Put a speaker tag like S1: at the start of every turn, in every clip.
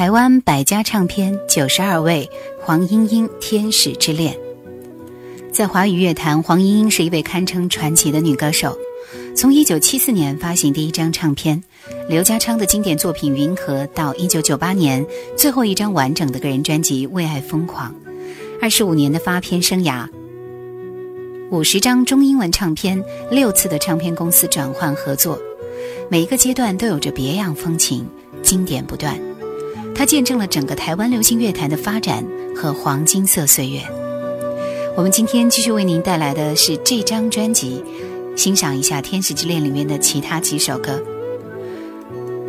S1: 台湾百家唱片九十二位，黄莺莺《天使之恋》。在华语乐坛，黄莺莺是一位堪称传奇的女歌手。从一九七四年发行第一张唱片，刘家昌的经典作品《云河》，到一九九八年最后一张完整的个人专辑《为爱疯狂》，二十五年的发片生涯，五十张中英文唱片，六次的唱片公司转换合作，每一个阶段都有着别样风情，经典不断。它见证了整个台湾流行乐坛的发展和黄金色岁月。我们今天继续为您带来的是这张专辑，欣赏一下《天使之恋》里面的其他几首歌。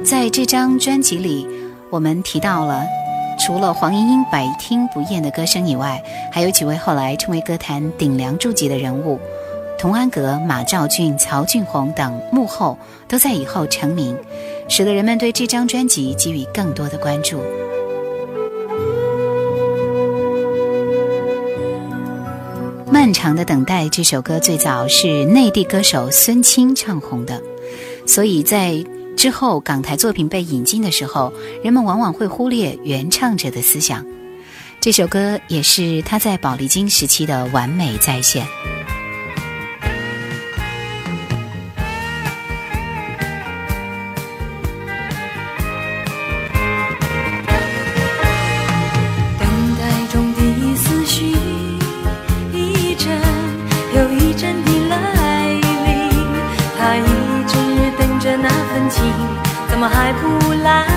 S1: 在这张专辑里，我们提到了除了黄莺莺百听不厌的歌声以外，还有几位后来成为歌坛顶梁柱级的人物，童安格、马兆骏、曹俊宏等幕后都在以后成名，使得人们对这张专辑给予更多的关注。漫长的等待这首歌最早是内地歌手孙清唱红的，所以在之后港台作品被引进的时候，人们往往会忽略原唱者的思想。这首歌也是他在宝丽金时期的完美再现。
S2: 么还不来？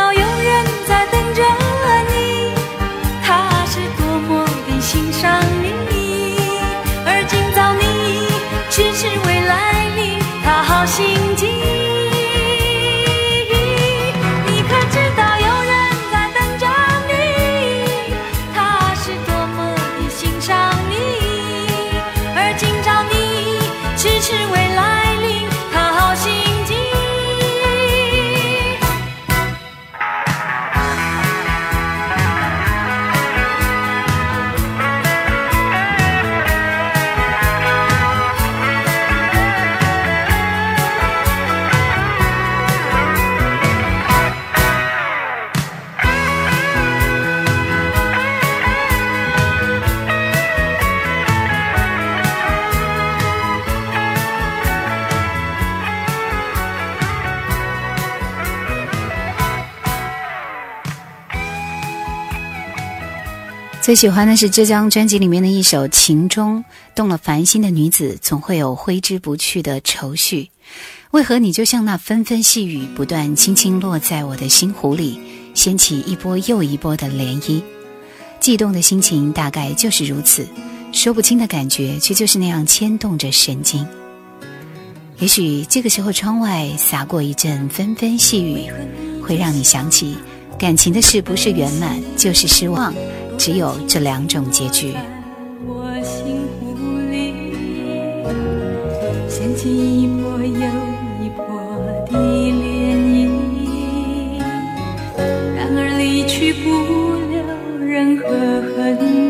S2: now You.
S1: 最喜欢的是这张专辑里面的一首《情中动了凡心的女子，总会有挥之不去的愁绪。为何你就像那纷纷细雨，不断轻轻落在我的心湖里，掀起一波又一波的涟漪？悸动的心情大概就是如此，说不清的感觉，却就是那样牵动着神经。也许这个时候，窗外洒过一阵纷纷细雨，会让你想起，感情的事不是圆满，就是失望。只有这两种结局，
S2: 我心，掀起一又一的涟漪。然而去不留任何痕迹。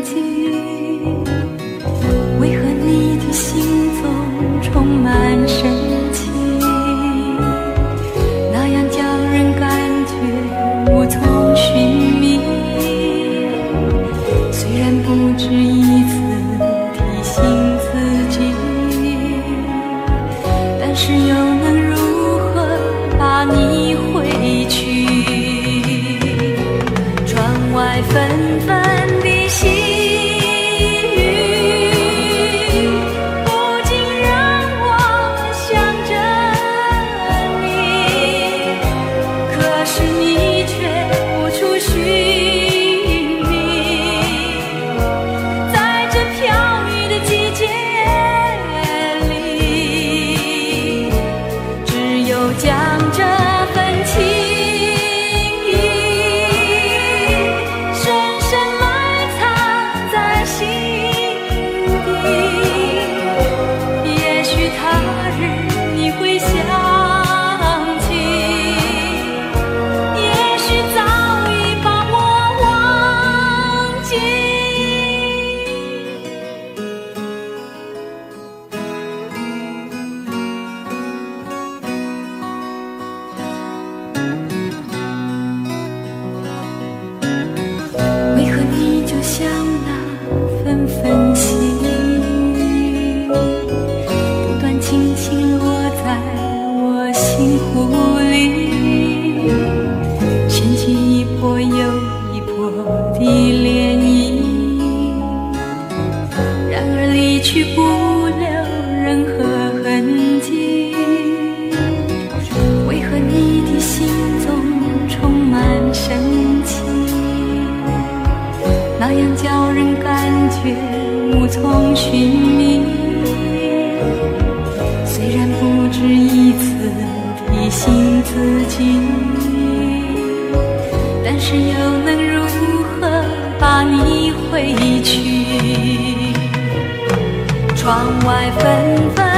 S2: 窗外纷纷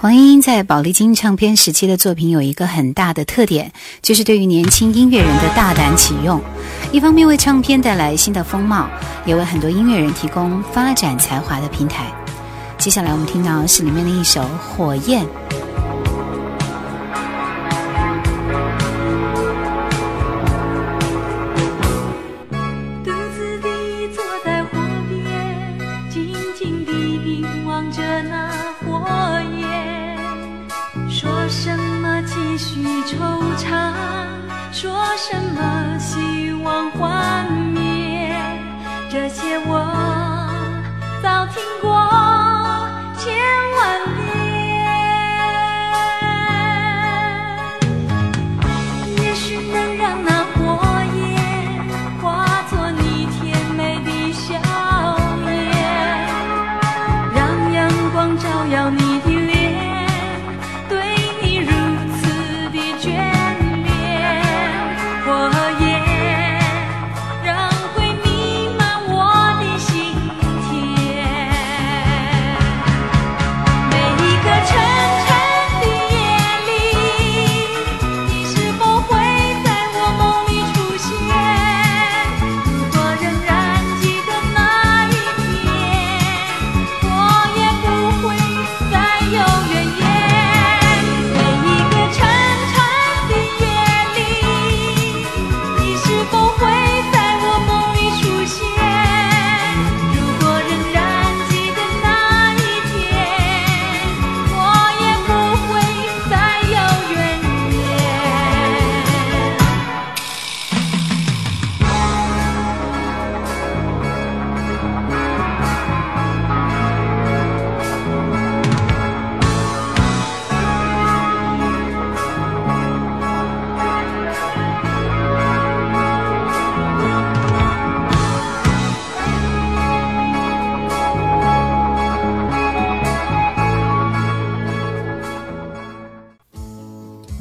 S1: 黄莺莺在宝丽金唱片时期的作品有一个很大的特点就是对于年轻音乐人的大胆启用。一方面为唱片带来新的风貌也为很多音乐人提供发展才华的平台。接下来我们听到是里面的一首火焰。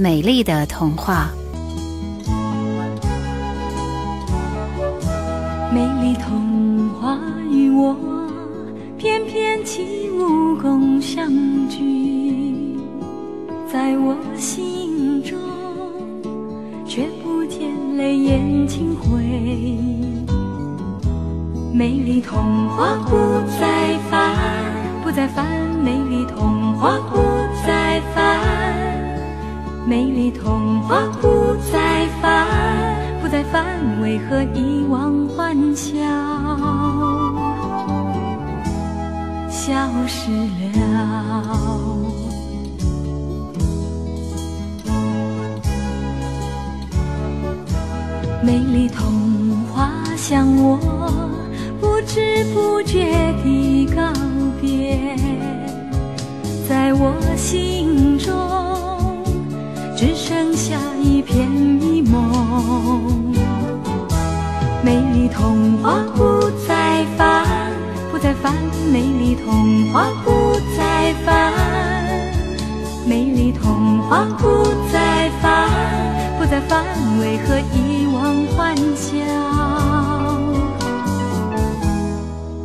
S1: 美丽的童话。
S2: 美丽童话与我翩翩起舞共相聚，在我心中却不见泪眼轻回。美丽童话不再烦，不再烦，美丽童话不再烦，美丽童话不再烦。再烦，为何遗忘欢笑，消失了？美丽童话向我不知不觉地告别，在我心中只剩下一片迷蒙。美丽童话不再烦，不再烦。美丽童话不再烦，美丽童话不再烦，不再烦。为何遗忘欢笑，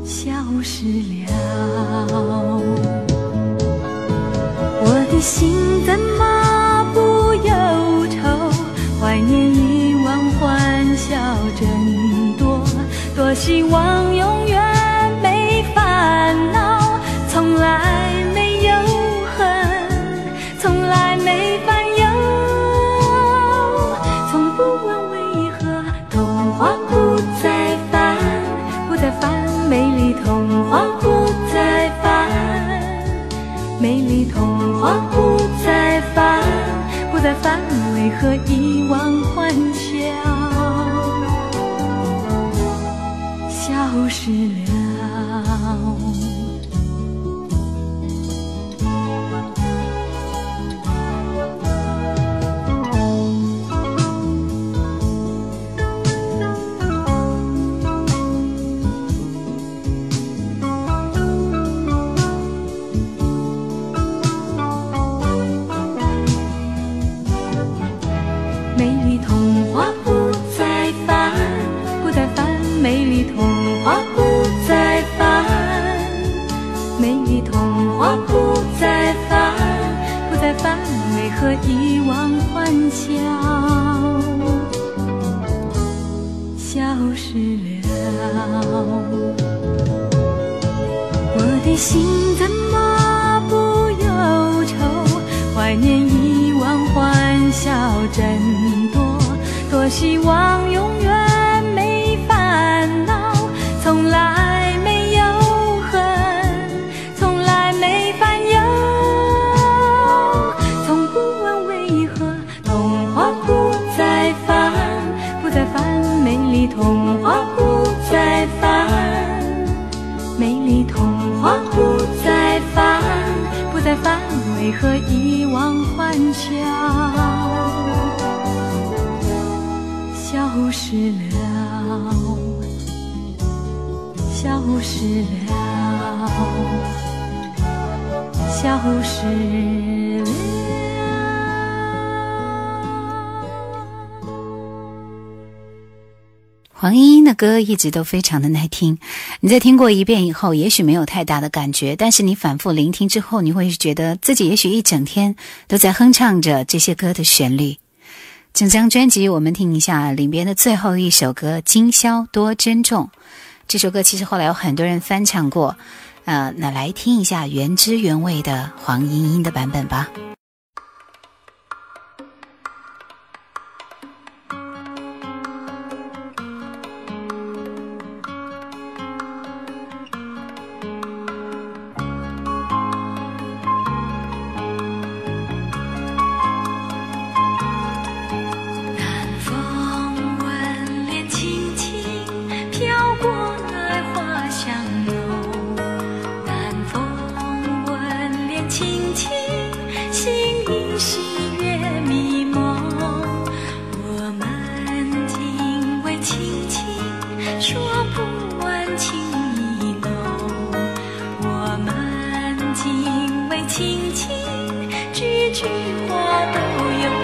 S2: 消失了？我的心怎么？怀念以往欢笑真。多希望永童话不再烦，美丽童话不再烦，不再烦，为何遗忘欢笑，消失了，消失了，消失了。
S1: 黄莺莺的歌一直都非常的耐听，你在听过一遍以后，也许没有太大的感觉，但是你反复聆听之后，你会觉得自己也许一整天都在哼唱着这些歌的旋律。整张专辑，我们听一下里边的最后一首歌《今宵多珍重》。这首歌其实后来有很多人翻唱过，呃，那来听一下原汁原味的黄莺莺的版本吧。
S2: 句话都有。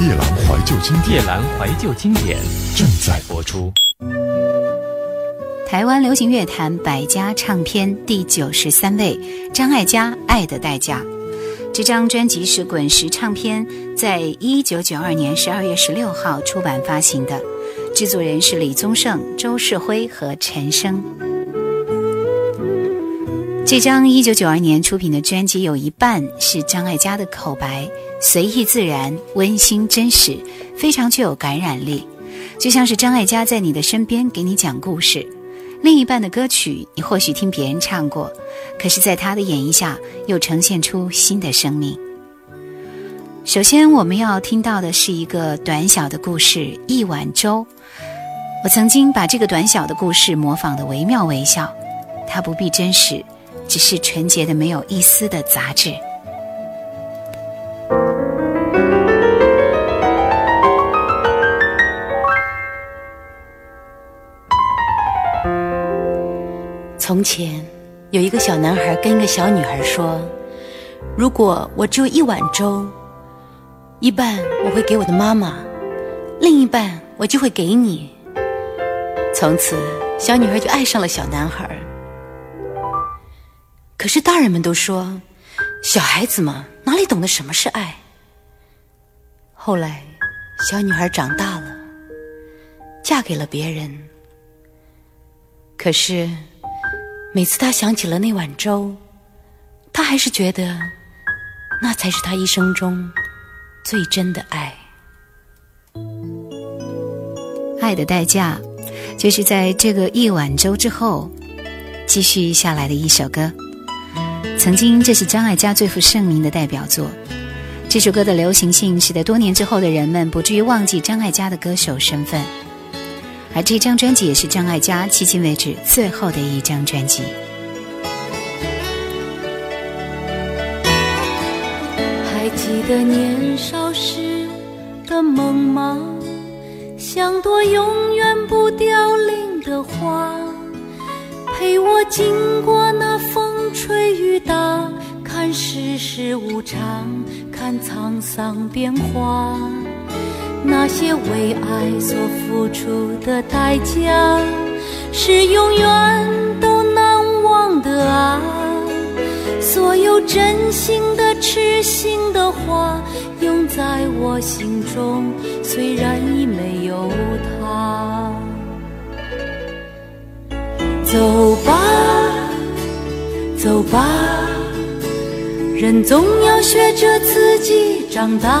S3: 夜阑怀旧经典，
S4: 夜阑怀旧经典
S3: 正在
S4: 播出。
S1: 台湾流行乐坛百家唱片第九十三位，张艾嘉《爱的代价》。这张专辑是滚石唱片在一九九二年十二月十六号出版发行的，制作人是李宗盛、周世辉和陈升。这张一九九二年出品的专辑有一半是张艾嘉的口白。随意自然、温馨真实，非常具有感染力，就像是张艾嘉在你的身边给你讲故事。另一半的歌曲，你或许听别人唱过，可是在他的演绎下，又呈现出新的生命。首先，我们要听到的是一个短小的故事《一碗粥》。我曾经把这个短小的故事模仿的惟妙惟肖，它不必真实，只是纯洁的，没有一丝的杂质。
S5: 从前有一个小男孩跟一个小女孩说：“如果我只有一碗粥，一半我会给我的妈妈，另一半我就会给你。”从此，小女孩就爱上了小男孩。可是大人们都说，小孩子嘛，哪里懂得什么是爱？后来，小女孩长大了，嫁给了别人。可是。每次他想起了那碗粥，他还是觉得那才是他一生中最真的爱。
S1: 爱的代价，就是在这个一碗粥之后继续下来的一首歌。曾经，这是张艾嘉最负盛名的代表作。这首歌的流行性，使得多年之后的人们不至于忘记张艾嘉的歌手身份。而这张专辑也是张艾嘉迄今为止最后的一张专辑。
S6: 还记得年少时的梦吗？像朵永远不凋零的花，陪我经过那风吹雨打，看世事无常，看沧桑变化。那些为爱所付出的代价，是永远都难忘的啊！所有真心的、痴心的话，永在我心中，虽然已没有他。走吧，走吧，人总要学着自己长大。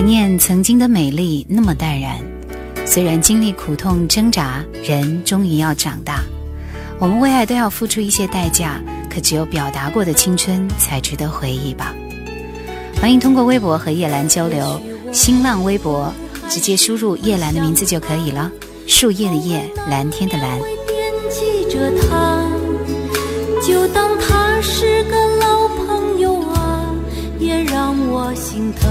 S1: 怀念曾经的美丽，那么淡然。虽然经历苦痛挣扎，人终于要长大。我们为爱都要付出一些代价，可只有表达过的青春才值得回忆吧。欢迎通过微博和叶兰交流，新浪微博直接输入叶兰的名字就可以了。树叶的叶，蓝天的蓝。
S6: 就当他是个老朋友啊，也让我心疼。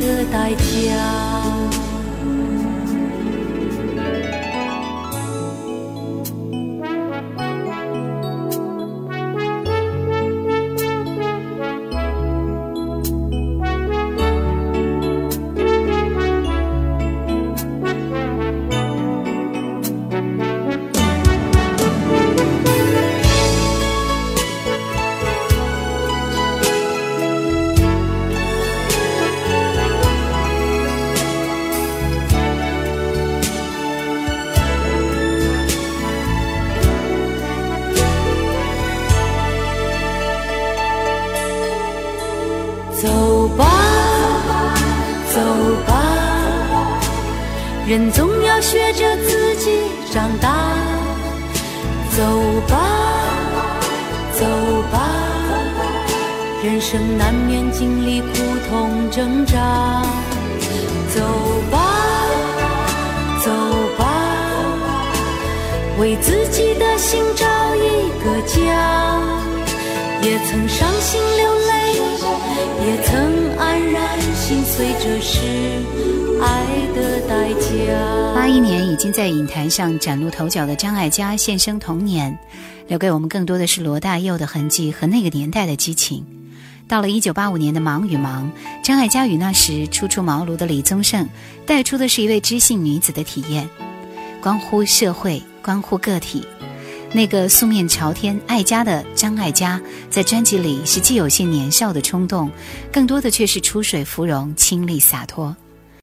S6: 的代价。经历苦痛挣扎。走吧，走吧，为自己的心找一个家。也曾伤心流泪，也曾黯然心碎，这是爱的代价。
S1: 八一年已经在影坛上崭露头角的张艾嘉现身童年，留给我们更多的是罗大佑的痕迹和那个年代的激情。到了一九八五年的《忙与忙》，张艾嘉与那时初出茅庐的李宗盛带出的是一位知性女子的体验，关乎社会，关乎个体。那个素面朝天、爱家的张艾嘉，在专辑里是既有些年少的冲动，更多的却是出水芙蓉、清丽洒脱。